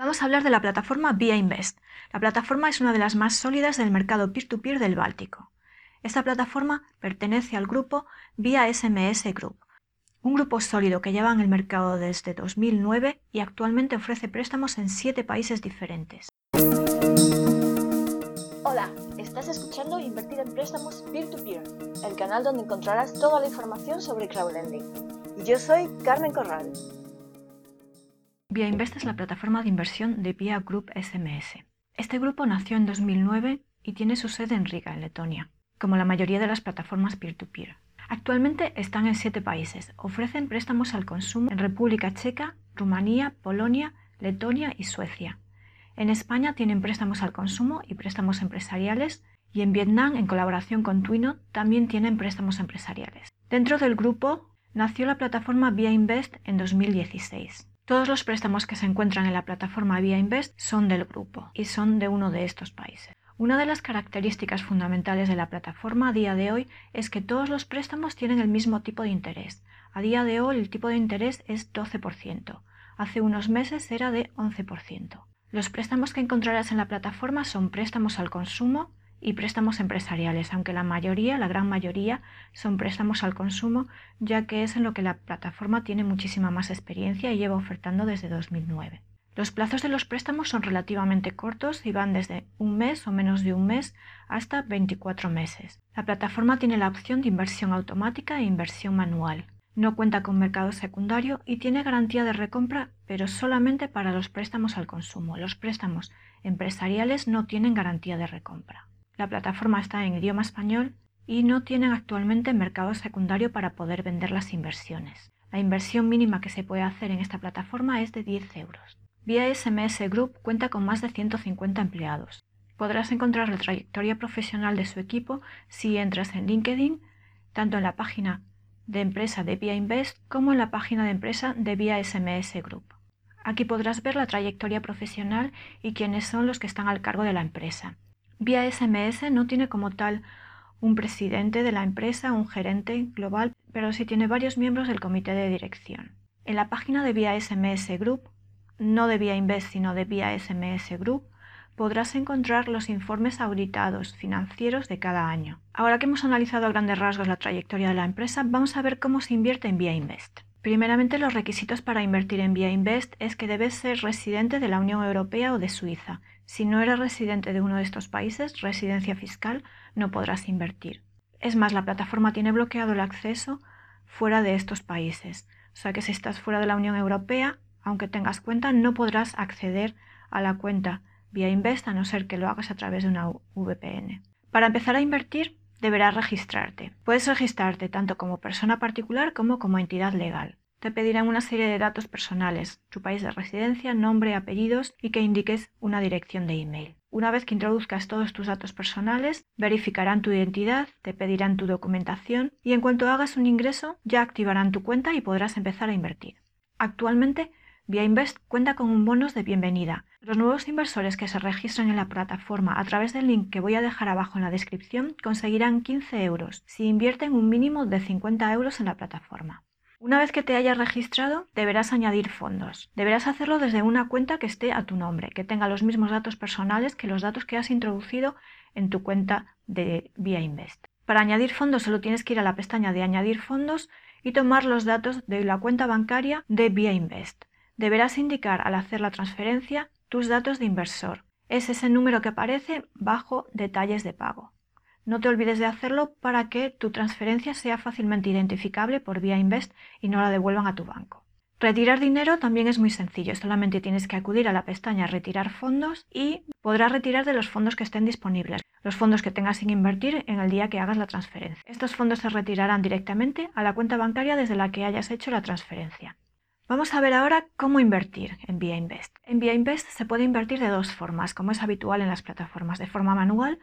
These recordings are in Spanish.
Vamos a hablar de la plataforma Via Invest. La plataforma es una de las más sólidas del mercado peer-to-peer del Báltico. Esta plataforma pertenece al grupo Via SMS Group, un grupo sólido que lleva en el mercado desde 2009 y actualmente ofrece préstamos en siete países diferentes. Hola, estás escuchando Invertir en Préstamos Peer-to-Peer, el canal donde encontrarás toda la información sobre crowdlending. Y yo soy Carmen Corral. Via Invest es la plataforma de inversión de Via Group SMS. Este grupo nació en 2009 y tiene su sede en Riga, en Letonia, como la mayoría de las plataformas peer-to-peer. Actualmente están en siete países. Ofrecen préstamos al consumo en República Checa, Rumanía, Polonia, Letonia y Suecia. En España tienen préstamos al consumo y préstamos empresariales y en Vietnam, en colaboración con Twino, también tienen préstamos empresariales. Dentro del grupo nació la plataforma Via Invest en 2016. Todos los préstamos que se encuentran en la plataforma Via Invest son del grupo y son de uno de estos países. Una de las características fundamentales de la plataforma a día de hoy es que todos los préstamos tienen el mismo tipo de interés. A día de hoy el tipo de interés es 12%. Hace unos meses era de 11%. Los préstamos que encontrarás en la plataforma son préstamos al consumo, y préstamos empresariales, aunque la mayoría, la gran mayoría, son préstamos al consumo, ya que es en lo que la plataforma tiene muchísima más experiencia y lleva ofertando desde 2009. Los plazos de los préstamos son relativamente cortos y van desde un mes o menos de un mes hasta 24 meses. La plataforma tiene la opción de inversión automática e inversión manual. No cuenta con mercado secundario y tiene garantía de recompra, pero solamente para los préstamos al consumo. Los préstamos empresariales no tienen garantía de recompra. La plataforma está en idioma español y no tienen actualmente mercado secundario para poder vender las inversiones. La inversión mínima que se puede hacer en esta plataforma es de 10 euros. Vía SMS Group cuenta con más de 150 empleados. Podrás encontrar la trayectoria profesional de su equipo si entras en LinkedIn, tanto en la página de empresa de Via Invest como en la página de empresa de Vía SMS Group. Aquí podrás ver la trayectoria profesional y quiénes son los que están al cargo de la empresa. Vía SMS no tiene como tal un presidente de la empresa, un gerente global, pero sí tiene varios miembros del comité de dirección. En la página de Vía SMS Group, no de Vía Invest, sino de Vía SMS Group, podrás encontrar los informes auditados financieros de cada año. Ahora que hemos analizado a grandes rasgos la trayectoria de la empresa, vamos a ver cómo se invierte en Vía Invest. Primeramente, los requisitos para invertir en Vía Invest es que debes ser residente de la Unión Europea o de Suiza, si no eres residente de uno de estos países, residencia fiscal, no podrás invertir. Es más, la plataforma tiene bloqueado el acceso fuera de estos países. O sea que si estás fuera de la Unión Europea, aunque tengas cuenta, no podrás acceder a la cuenta vía Invest a no ser que lo hagas a través de una VPN. Para empezar a invertir, deberás registrarte. Puedes registrarte tanto como persona particular como como entidad legal te pedirán una serie de datos personales, tu país de residencia, nombre, apellidos y que indiques una dirección de email. Una vez que introduzcas todos tus datos personales, verificarán tu identidad, te pedirán tu documentación y en cuanto hagas un ingreso ya activarán tu cuenta y podrás empezar a invertir. Actualmente, Via Invest cuenta con un bonus de bienvenida. Los nuevos inversores que se registran en la plataforma a través del link que voy a dejar abajo en la descripción conseguirán 15 euros si invierten un mínimo de 50 euros en la plataforma. Una vez que te hayas registrado, deberás añadir fondos. Deberás hacerlo desde una cuenta que esté a tu nombre, que tenga los mismos datos personales que los datos que has introducido en tu cuenta de Via Invest. Para añadir fondos solo tienes que ir a la pestaña de añadir fondos y tomar los datos de la cuenta bancaria de Via Invest. Deberás indicar al hacer la transferencia tus datos de inversor. Es ese número que aparece bajo detalles de pago. No te olvides de hacerlo para que tu transferencia sea fácilmente identificable por vía Invest y no la devuelvan a tu banco. Retirar dinero también es muy sencillo, solamente tienes que acudir a la pestaña Retirar fondos y podrás retirar de los fondos que estén disponibles, los fondos que tengas sin invertir en el día que hagas la transferencia. Estos fondos se retirarán directamente a la cuenta bancaria desde la que hayas hecho la transferencia. Vamos a ver ahora cómo invertir en Via Invest. En Via Invest se puede invertir de dos formas, como es habitual en las plataformas, de forma manual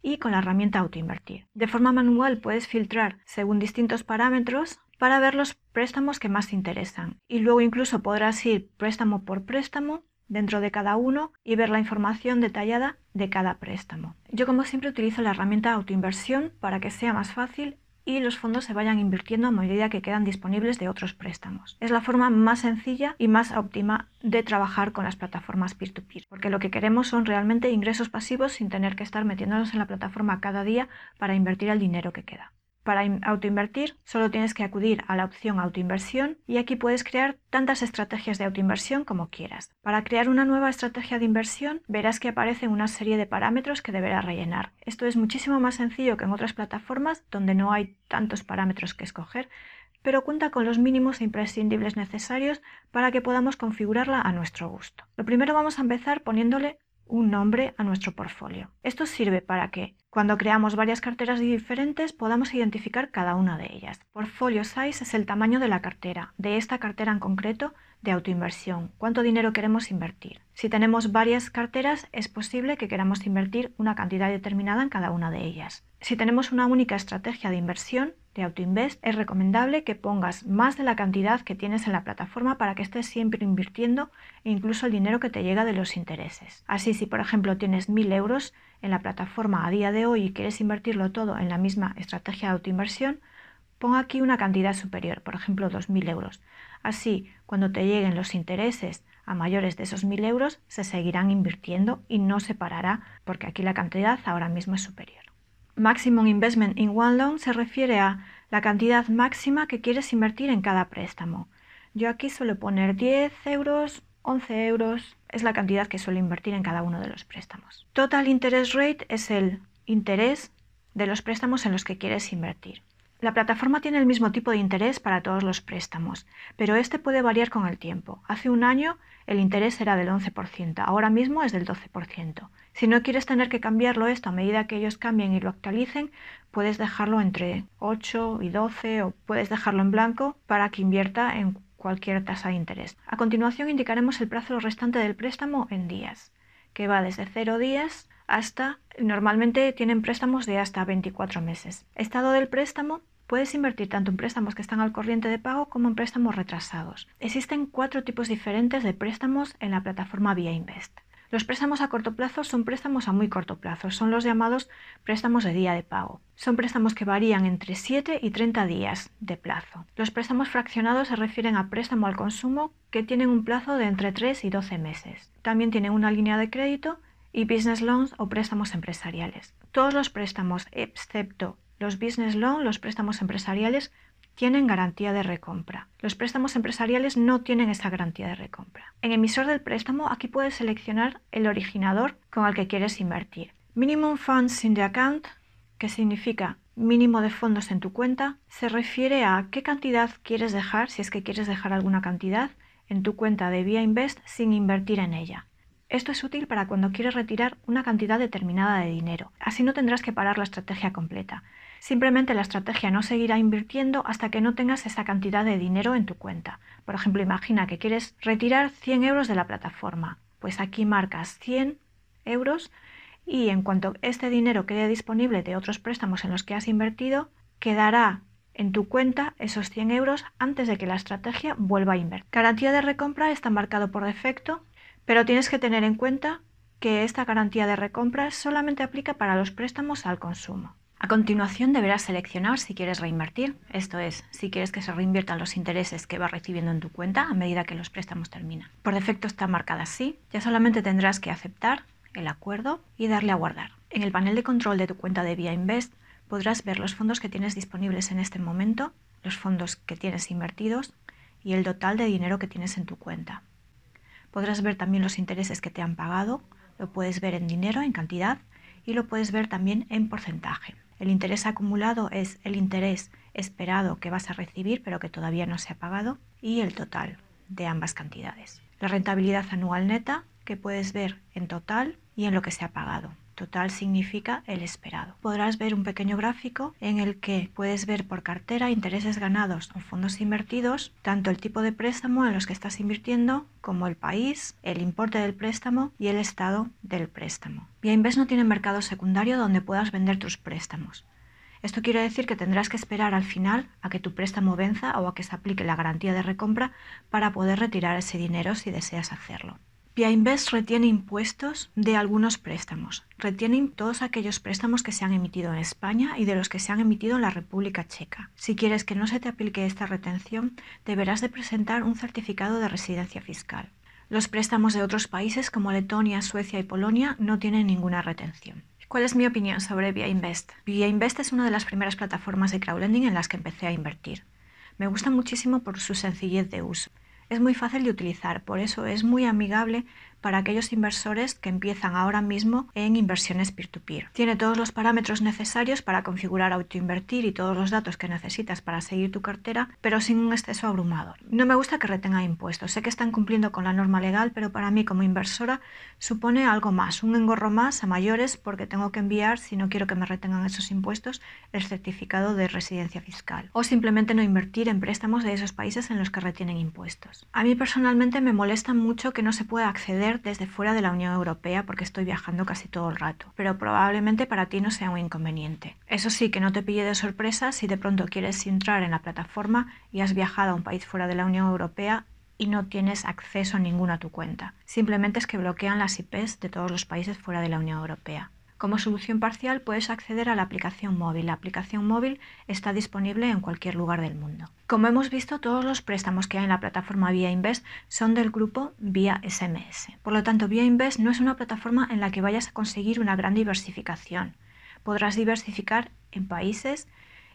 y con la herramienta autoinvertir. De forma manual puedes filtrar según distintos parámetros para ver los préstamos que más te interesan y luego incluso podrás ir préstamo por préstamo dentro de cada uno y ver la información detallada de cada préstamo. Yo como siempre utilizo la herramienta autoinversión para que sea más fácil y los fondos se vayan invirtiendo a medida que quedan disponibles de otros préstamos. Es la forma más sencilla y más óptima de trabajar con las plataformas peer-to-peer, porque lo que queremos son realmente ingresos pasivos sin tener que estar metiéndonos en la plataforma cada día para invertir el dinero que queda. Para autoinvertir solo tienes que acudir a la opción autoinversión y aquí puedes crear tantas estrategias de autoinversión como quieras. Para crear una nueva estrategia de inversión verás que aparece una serie de parámetros que deberás rellenar. Esto es muchísimo más sencillo que en otras plataformas donde no hay tantos parámetros que escoger, pero cuenta con los mínimos e imprescindibles necesarios para que podamos configurarla a nuestro gusto. Lo primero vamos a empezar poniéndole un nombre a nuestro portfolio. Esto sirve para que cuando creamos varias carteras diferentes podamos identificar cada una de ellas. Portfolio size es el tamaño de la cartera, de esta cartera en concreto de autoinversión, cuánto dinero queremos invertir. Si tenemos varias carteras es posible que queramos invertir una cantidad determinada en cada una de ellas. Si tenemos una única estrategia de inversión, de AutoInvest, es recomendable que pongas más de la cantidad que tienes en la plataforma para que estés siempre invirtiendo e incluso el dinero que te llega de los intereses. Así, si por ejemplo tienes 1.000 euros en la plataforma a día de hoy y quieres invertirlo todo en la misma estrategia de autoinversión, pon aquí una cantidad superior, por ejemplo 2.000 euros. Así, cuando te lleguen los intereses a mayores de esos 1.000 euros, se seguirán invirtiendo y no se parará porque aquí la cantidad ahora mismo es superior. Maximum Investment in One Loan se refiere a la cantidad máxima que quieres invertir en cada préstamo. Yo aquí suelo poner 10 euros, 11 euros, es la cantidad que suelo invertir en cada uno de los préstamos. Total Interest Rate es el interés de los préstamos en los que quieres invertir. La plataforma tiene el mismo tipo de interés para todos los préstamos, pero este puede variar con el tiempo. Hace un año el interés era del 11%, ahora mismo es del 12%. Si no quieres tener que cambiarlo esto a medida que ellos cambien y lo actualicen, puedes dejarlo entre 8 y 12 o puedes dejarlo en blanco para que invierta en cualquier tasa de interés. A continuación indicaremos el plazo restante del préstamo en días, que va desde 0 días hasta, normalmente tienen préstamos de hasta 24 meses. Estado del préstamo, Puedes invertir tanto en préstamos que están al corriente de pago como en préstamos retrasados. Existen cuatro tipos diferentes de préstamos en la plataforma Via Invest. Los préstamos a corto plazo son préstamos a muy corto plazo, son los llamados préstamos de día de pago. Son préstamos que varían entre 7 y 30 días de plazo. Los préstamos fraccionados se refieren a préstamo al consumo que tienen un plazo de entre 3 y 12 meses. También tienen una línea de crédito y business loans o préstamos empresariales. Todos los préstamos, excepto los business loans, los préstamos empresariales, tienen garantía de recompra. Los préstamos empresariales no tienen esa garantía de recompra. En emisor del préstamo aquí puedes seleccionar el originador con el que quieres invertir. Minimum funds in the account, que significa mínimo de fondos en tu cuenta, se refiere a qué cantidad quieres dejar, si es que quieres dejar alguna cantidad, en tu cuenta de Via Invest sin invertir en ella. Esto es útil para cuando quieres retirar una cantidad determinada de dinero. Así no tendrás que parar la estrategia completa. Simplemente la estrategia no seguirá invirtiendo hasta que no tengas esa cantidad de dinero en tu cuenta. Por ejemplo, imagina que quieres retirar 100 euros de la plataforma. Pues aquí marcas 100 euros y en cuanto este dinero quede disponible de otros préstamos en los que has invertido, quedará en tu cuenta esos 100 euros antes de que la estrategia vuelva a invertir. Garantía de recompra está marcado por defecto, pero tienes que tener en cuenta que esta garantía de recompra solamente aplica para los préstamos al consumo. A continuación deberás seleccionar si quieres reinvertir, esto es, si quieres que se reinviertan los intereses que vas recibiendo en tu cuenta a medida que los préstamos terminan. Por defecto está marcada así, ya solamente tendrás que aceptar el acuerdo y darle a guardar. En el panel de control de tu cuenta de Via Invest podrás ver los fondos que tienes disponibles en este momento, los fondos que tienes invertidos y el total de dinero que tienes en tu cuenta. Podrás ver también los intereses que te han pagado, lo puedes ver en dinero, en cantidad, y lo puedes ver también en porcentaje. El interés acumulado es el interés esperado que vas a recibir pero que todavía no se ha pagado y el total de ambas cantidades. La rentabilidad anual neta que puedes ver en total y en lo que se ha pagado. Total significa el esperado. Podrás ver un pequeño gráfico en el que puedes ver por cartera intereses ganados o fondos invertidos, tanto el tipo de préstamo en los que estás invirtiendo como el país, el importe del préstamo y el estado del préstamo. Invest no tiene mercado secundario donde puedas vender tus préstamos. Esto quiere decir que tendrás que esperar al final a que tu préstamo venza o a que se aplique la garantía de recompra para poder retirar ese dinero si deseas hacerlo. Via Invest retiene impuestos de algunos préstamos. Retiene todos aquellos préstamos que se han emitido en España y de los que se han emitido en la República Checa. Si quieres que no se te aplique esta retención, deberás de presentar un certificado de residencia fiscal. Los préstamos de otros países como Letonia, Suecia y Polonia no tienen ninguna retención. ¿Cuál es mi opinión sobre Via Invest? Invest es una de las primeras plataformas de crowdlending en las que empecé a invertir. Me gusta muchísimo por su sencillez de uso. Es muy fácil de utilizar, por eso es muy amigable para aquellos inversores que empiezan ahora mismo en inversiones peer-to-peer. Tiene todos los parámetros necesarios para configurar autoinvertir y todos los datos que necesitas para seguir tu cartera, pero sin un exceso abrumador. No me gusta que retenga impuestos. Sé que están cumpliendo con la norma legal, pero para mí como inversora supone algo más, un engorro más a mayores porque tengo que enviar, si no quiero que me retengan esos impuestos, el certificado de residencia fiscal. O simplemente no invertir en préstamos de esos países en los que retienen impuestos. A mí personalmente me molesta mucho que no se pueda acceder desde fuera de la Unión Europea porque estoy viajando casi todo el rato, pero probablemente para ti no sea un inconveniente. Eso sí, que no te pille de sorpresa si de pronto quieres entrar en la plataforma y has viajado a un país fuera de la Unión Europea y no tienes acceso ninguno a tu cuenta. Simplemente es que bloquean las IPs de todos los países fuera de la Unión Europea. Como solución parcial puedes acceder a la aplicación móvil. La aplicación móvil está disponible en cualquier lugar del mundo. Como hemos visto, todos los préstamos que hay en la plataforma Via Invest son del grupo Via SMS. Por lo tanto, Via Invest no es una plataforma en la que vayas a conseguir una gran diversificación. Podrás diversificar en países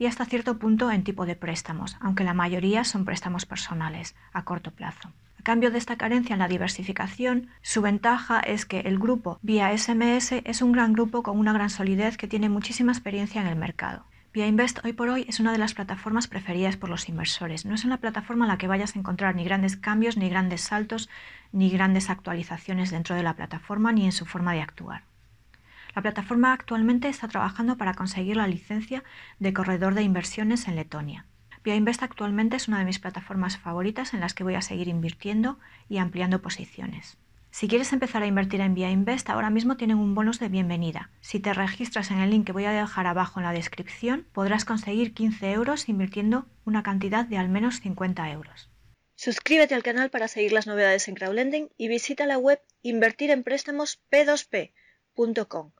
y hasta cierto punto en tipo de préstamos, aunque la mayoría son préstamos personales a corto plazo. A cambio de esta carencia en la diversificación, su ventaja es que el grupo vía SMS es un gran grupo con una gran solidez que tiene muchísima experiencia en el mercado. Via Invest hoy por hoy es una de las plataformas preferidas por los inversores. No es una plataforma en la que vayas a encontrar ni grandes cambios, ni grandes saltos, ni grandes actualizaciones dentro de la plataforma, ni en su forma de actuar. La plataforma actualmente está trabajando para conseguir la licencia de corredor de inversiones en Letonia. Invest actualmente es una de mis plataformas favoritas en las que voy a seguir invirtiendo y ampliando posiciones. Si quieres empezar a invertir en Invest, ahora mismo tienen un bonus de bienvenida. Si te registras en el link que voy a dejar abajo en la descripción, podrás conseguir 15 euros invirtiendo una cantidad de al menos 50 euros. Suscríbete al canal para seguir las novedades en crowdlending y visita la web invertirenpréstamos p2p.com.